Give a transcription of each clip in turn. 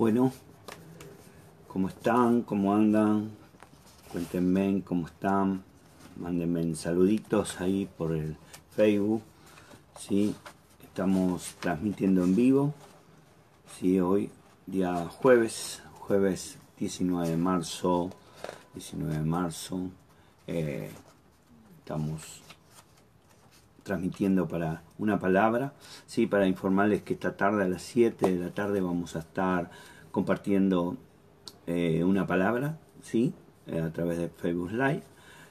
Bueno, ¿cómo están? ¿Cómo andan? Cuéntenme cómo están. Mándenme saluditos ahí por el Facebook. ¿sí? Estamos transmitiendo en vivo. ¿sí? Hoy, día jueves, jueves 19 de marzo. 19 de marzo. Eh, estamos transmitiendo para una palabra, ¿sí? para informarles que esta tarde a las 7 de la tarde vamos a estar compartiendo eh, una palabra ¿sí? Eh, a través de Facebook Live.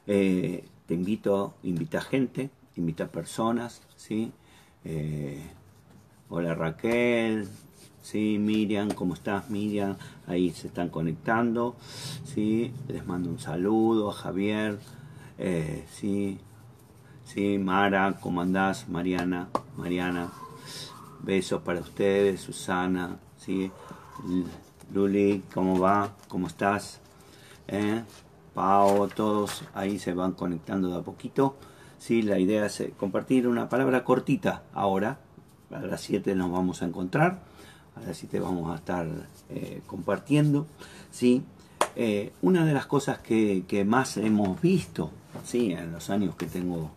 Eh, te invito, invita gente, invita personas, ¿sí? hola Raquel, ¿sí? Miriam, ¿cómo estás Miriam? Ahí se están conectando, ¿sí? Les mando un saludo a Javier, ¿sí? Sí, Mara, ¿cómo andás? Mariana, Mariana, besos para ustedes, Susana, ¿sí? Luli, ¿cómo va? ¿Cómo estás? ¿Eh? Pau, todos ahí se van conectando de a poquito. Sí, la idea es eh, compartir una palabra cortita ahora. A las 7 nos vamos a encontrar. A las 7 vamos a estar eh, compartiendo. ¿sí? una de las cosas que, más hemos visto ¿sí? en los años que tengo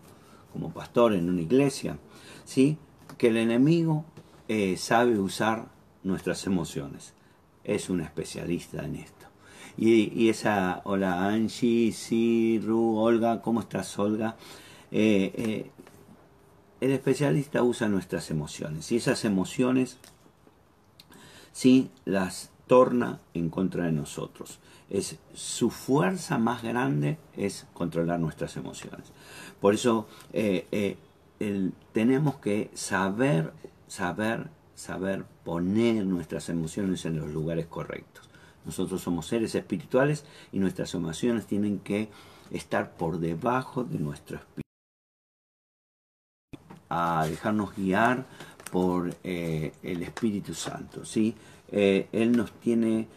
como pastor en una iglesia, ¿sí? que el enemigo sabe usar nuestras emociones. Es un especialista en esto. Y, esa, hola Angie, sí, Olga, ¿cómo estás Olga? Eh, eh, el especialista usa nuestras emociones y esas emociones sí las torna en contra de nosotros. Es su fuerza más grande es controlar nuestras emociones. Por eso eh, tenemos que saber, saber, saber poner nuestras emociones en los lugares correctos. Nosotros somos seres espirituales y nuestras emociones tienen que estar por debajo de nuestro espíritu. A dejarnos guiar por eh, el Espíritu Santo. ¿sí? él nos tiene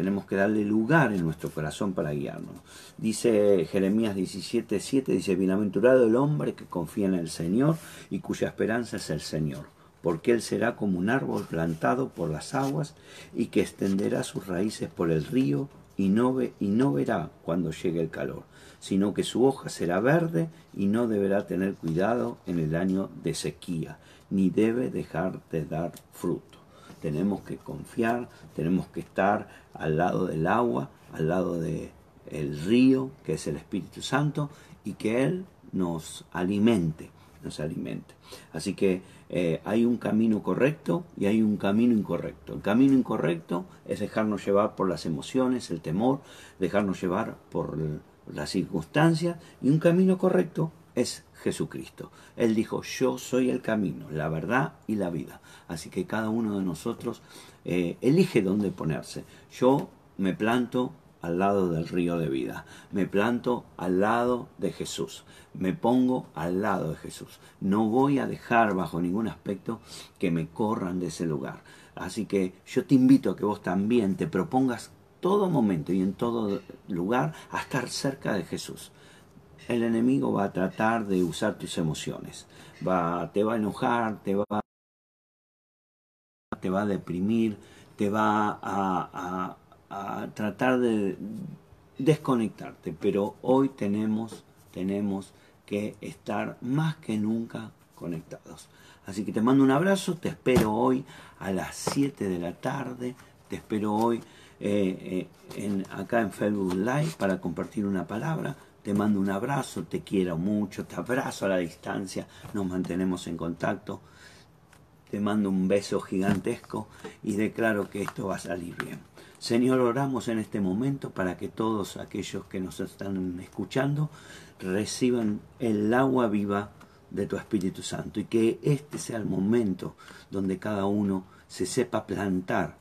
tenemos que darle lugar en nuestro corazón para guiarnos. Dice Jeremías 17:7, dice, bienaventurado el hombre que confía en el Señor y cuya esperanza es el Señor, porque él será como un árbol plantado por las aguas y que extenderá sus raíces por el río y no, verá cuando llegue el calor, sino que su hoja será verde y no deberá tener cuidado en el año de sequía, ni debe dejar de dar fruto. Tenemos que confiar, tenemos que estar al lado del agua, al lado del el río, que es el Espíritu Santo, y que Él nos alimente, nos alimente. Así que eh, hay un camino correcto y hay un camino incorrecto. El camino incorrecto es dejarnos llevar por las emociones, el temor, dejarnos llevar por las circunstancias, y un camino correcto es Jesucristo. Él dijo, yo soy el camino, la verdad y la vida. Así que cada uno de nosotros eh, elige dónde ponerse. Yo me planto al lado del río de vida, me planto al lado de Jesús, me pongo al lado de Jesús. No voy a dejar bajo ningún aspecto que me corran de ese lugar. Así que yo te invito a que vos también te propongas todo momento y en todo lugar a estar cerca de Jesús el enemigo va a tratar de usar tus emociones. Va, te va a enojar, te va, te va a deprimir, te va a, a, tratar de desconectarte. Pero hoy tenemos, tenemos que estar más que nunca conectados. Así que te mando un abrazo, te espero hoy a las 7 de la tarde, te espero hoy eh, eh, en, acá en Facebook Live para compartir una palabra te mando un abrazo, te quiero mucho, te abrazo a la distancia, nos mantenemos en contacto, te mando un beso gigantesco y declaro que esto va a salir bien. Señor, oramos en este momento para que todos aquellos que nos están escuchando reciban el agua viva de tu Espíritu Santo y que este sea el momento donde cada uno se sepa plantar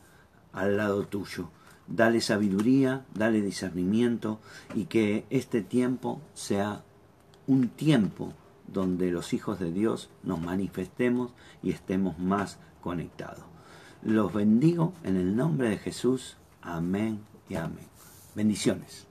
al lado tuyo dale sabiduría, dale discernimiento y que este tiempo sea un tiempo donde los hijos de Dios nos manifestemos y estemos más conectados. Los bendigo en el nombre de Jesús. Amén y amén. Bendiciones.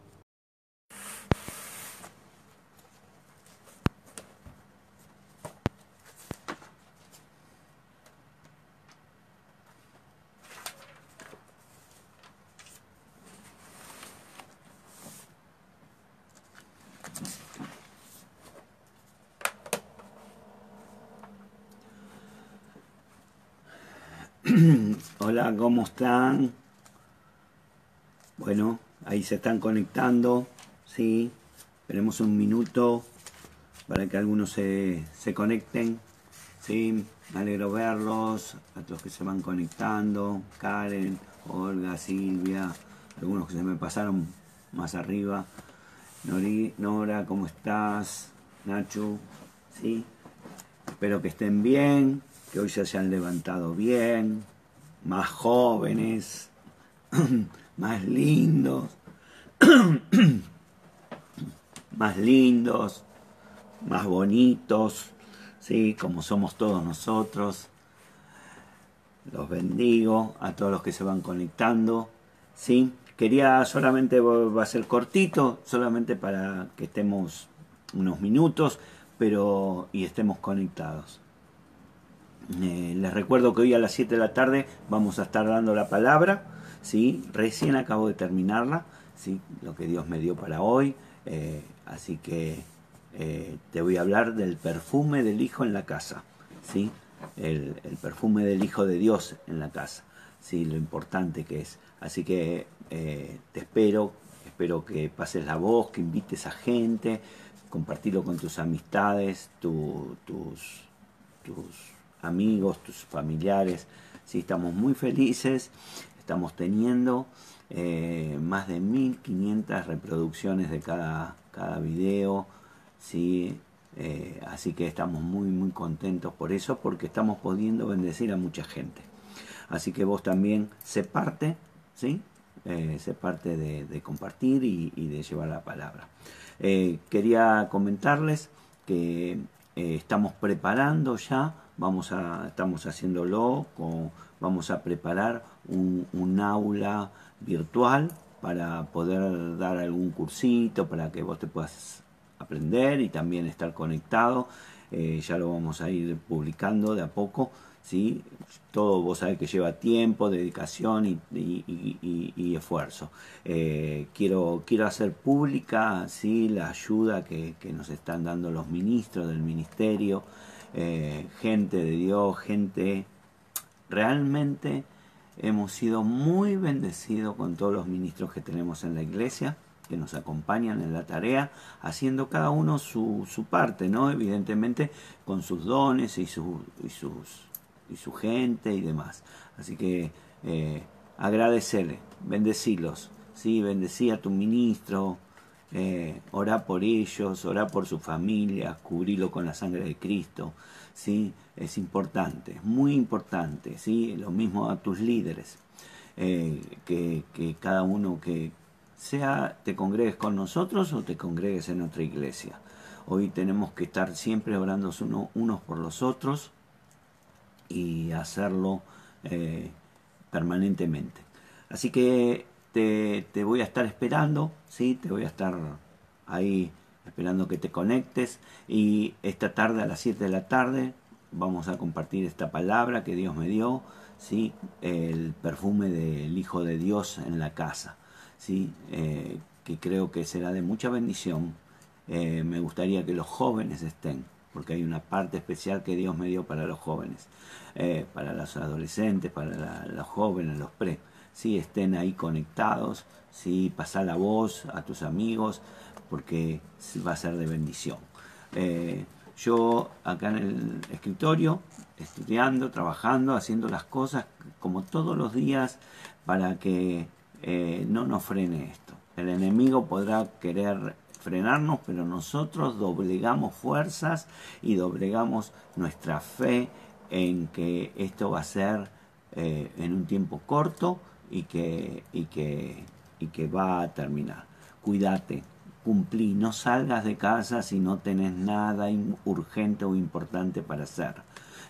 Hola, ¿cómo están? Bueno, ahí se están conectando, ¿sí? Esperemos un minuto para que algunos se, se conecten, ¿sí? Me alegro verlos, a todos que se van conectando, Karen, Olga, Silvia, algunos que se me pasaron más arriba. Nori, Nora, ¿cómo estás? Nacho, ¿sí? Espero que estén bien, que hoy se hayan levantado bien, más jóvenes, más lindos, más lindos, más bonitos, ¿sí? como somos todos nosotros. Los bendigo a todos los que se van conectando. ¿sí? Quería solamente, va a ser cortito, solamente para que estemos unos minutos pero y estemos conectados. Eh, les recuerdo que hoy a las 7 de la tarde vamos a estar dando la palabra. ¿Sí? Recién acabo de terminarla, ¿sí? lo que Dios me dio para hoy. Eh, así que eh, te voy a hablar del perfume del Hijo en la casa. ¿sí? El, perfume del Hijo de Dios en la casa. ¿sí? Lo importante que es. Así que te espero, espero que pases la voz, que invites a gente, compartirlo con tus amistades, tus, tus amigos, tus familiares. Sí, estamos muy felices, estamos teniendo eh, más de 1500 reproducciones de cada, cada video, ¿sí? Eh, así que estamos muy muy contentos por eso, porque estamos pudiendo bendecir a mucha gente. Así que vos también se parte, ¿sí? Eh, parte de, compartir y, de llevar la palabra. quería comentarles que estamos preparando ya vamos a, estamos haciéndolo, con, vamos a preparar un, aula virtual para poder dar algún cursito, para que vos te puedas aprender y también estar conectado. Eh, ya lo vamos a ir publicando de a poco. ¿sí? Todo vos sabés que lleva tiempo, dedicación y, esfuerzo. Eh, quiero, quiero hacer pública ¿sí? la ayuda que, que nos están dando los ministros del ministerio. Eh, gente de Dios, gente realmente hemos sido muy bendecidos con todos los ministros que tenemos en la iglesia, que nos acompañan en la tarea, haciendo cada uno su, su parte, ¿no? Evidentemente con sus dones y, su, y, sus, y su gente y demás. Así que eh, agradecerle, bendecilos, ¿sí? Bendecí a tu ministro, eh, orá por ellos, orá por su familia, cubrilo con la sangre de Cristo, ¿sí? Es importante, muy importante, ¿sí? Lo mismo a tus líderes, eh, que, cada uno que sea te congregues con nosotros o te congregues en otra iglesia. Hoy tenemos que estar siempre orando unos por los otros y hacerlo eh, permanentemente. Así que te, voy a estar esperando, ¿sí? Te voy a estar ahí esperando que te conectes y esta tarde a las 7 de la tarde vamos a compartir esta palabra que Dios me dio, ¿sí? El perfume del Hijo de Dios en la casa, ¿sí? Eh, que creo que será de mucha bendición. Eh, me gustaría que los jóvenes estén, porque hay una parte especial que Dios me dio para los jóvenes, eh, para los adolescentes, para los jóvenes, los pre si estén ahí conectados, si pasar la voz a tus amigos, porque va a ser de bendición. Eh, yo acá en el escritorio, estudiando, trabajando, haciendo las cosas como todos los días para que eh, no nos frene esto. El enemigo podrá querer frenarnos, pero nosotros doblegamos fuerzas y doblegamos nuestra fe en que esto va a ser eh, en un tiempo corto y que, y que, y que va a terminar. Cuídate, cumplí, no salgas de casa si no tenés nada urgente o importante para hacer.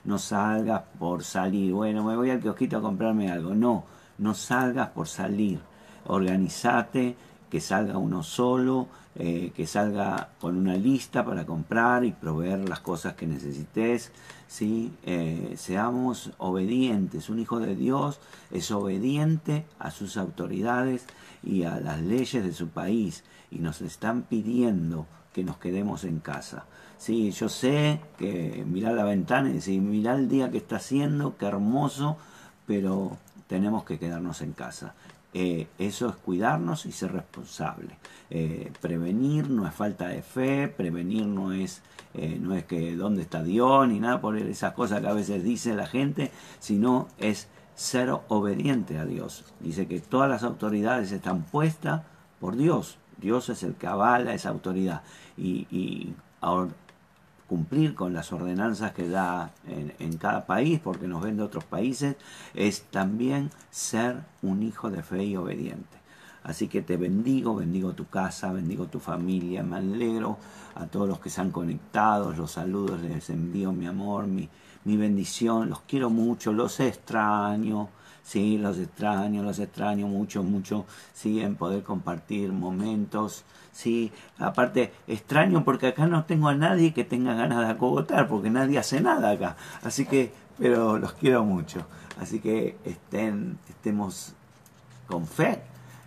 No salgas por salir, bueno, me voy al kiosquito a comprarme algo. No, no salgas por salir. Organizate, que salga uno solo, eh, que salga con una lista para comprar y proveer las cosas que necesites. ¿sí? Eh, seamos obedientes. Un hijo de Dios es obediente a sus autoridades y a las leyes de su país y nos están pidiendo que nos quedemos en casa. Sí, yo sé que mirar la ventana y decir, mirá el día que está haciendo, qué hermoso, pero tenemos que quedarnos en casa. Eh, eso es cuidarnos y ser responsable. Eh, prevenir no es falta de fe, prevenir no es, eh, no es que dónde está Dios ni nada por esas cosas que a veces dice la gente, sino es ser obediente a Dios. Dice que todas las autoridades están puestas por Dios. Dios es el que avala esa autoridad. Y, cumplir con las ordenanzas que da en, cada país, porque nos ven de otros países, es también ser un hijo de fe y obediente. Así que te bendigo, bendigo tu casa, bendigo tu familia, me alegro a todos los que se han conectado, los saludos, les envío mi amor, mi, mi bendición, los quiero mucho, los extraño, Sí, los extraño, los extraño mucho, mucho, sí, en poder compartir momentos, sí. Aparte, extraño porque acá no tengo a nadie que tenga ganas de acogotar, porque nadie hace nada acá. Así que, pero los quiero mucho. Así que estén, estemos con fe,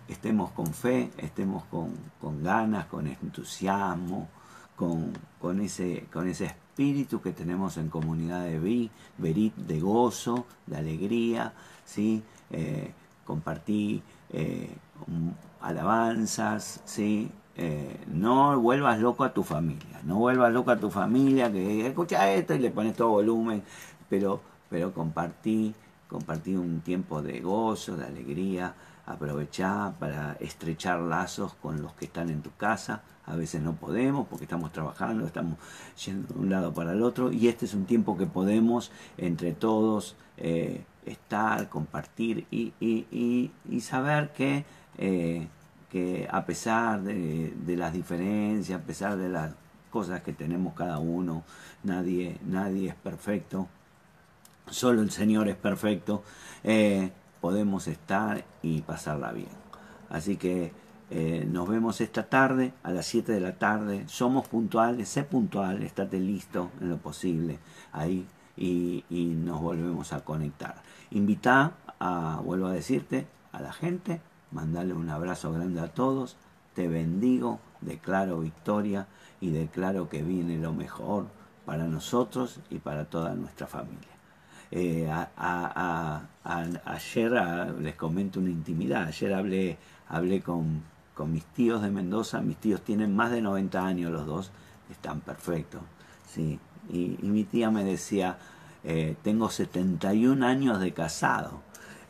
estemos con fe, estemos con, con ganas, con entusiasmo, con, con, ese, con ese espíritu que tenemos en comunidad de vi, verit, de gozo, de alegría, ¿sí? Eh, compartí eh, alabanzas, ¿sí? Eh, no vuelvas loco a tu familia, no vuelvas loco a tu familia que escucha esto y le pones todo volumen, pero, pero compartí, compartí un tiempo de gozo, de alegría, aprovechar para estrechar lazos con los que están en tu casa. A veces no podemos porque estamos trabajando, estamos yendo de un lado para el otro. Y este es un tiempo que podemos entre todos estar, compartir y, y, y, saber que, eh, que a pesar de, las diferencias, a pesar de las cosas que tenemos cada uno, nadie, nadie es perfecto, solo el Señor es perfecto, eh, podemos estar y pasarla bien. Así que eh, nos vemos esta tarde a las 7 de la tarde. Somos puntuales, sé puntual, estate listo en lo posible. Ahí y, nos volvemos a conectar. Invita a, vuelvo a decirte, a la gente, mandarle un abrazo grande a todos, te bendigo, declaro victoria y declaro que viene lo mejor para nosotros y para toda nuestra familia. Eh, ayer les comento una intimidad, ayer hablé, hablé con, con mis tíos de Mendoza, mis tíos tienen más de 90 años los dos, están perfectos, sí, y, mi tía me decía, eh, tengo 71 años de casado.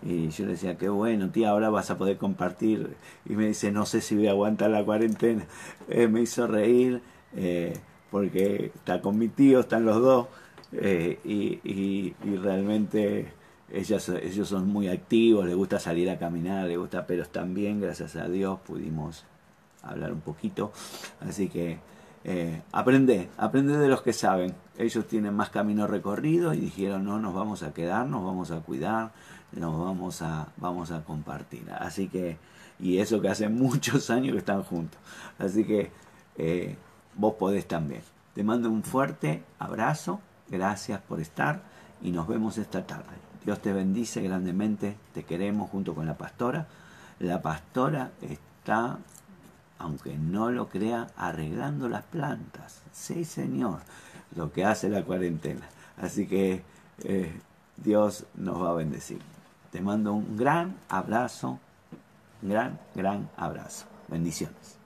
Y yo le decía, qué bueno, tía, ahora vas a poder compartir. Y me dice, no sé si voy a aguantar la cuarentena. Eh, me hizo reír eh, porque está con mi tío, están los dos. Y, y, realmente ellas, ellos son muy activos, les gusta salir a caminar, les gusta, pero también, gracias a Dios, pudimos hablar un poquito. Así que eh, aprende, aprende de los que saben. Ellos tienen más camino recorrido y dijeron, no, nos vamos a quedar, nos vamos a cuidar, nos vamos a, vamos a compartir. Así que, y eso que hace muchos años que están juntos. Así que eh, vos podés también. Te mando un fuerte abrazo, gracias por estar y nos vemos esta tarde. Dios te bendice grandemente, te queremos junto con la pastora. La pastora está aunque no lo crea, arreglando las plantas. Sí, Señor, lo que hace la cuarentena. Así que eh, Dios nos va a bendecir. Te mando un gran abrazo, gran, gran abrazo. Bendiciones.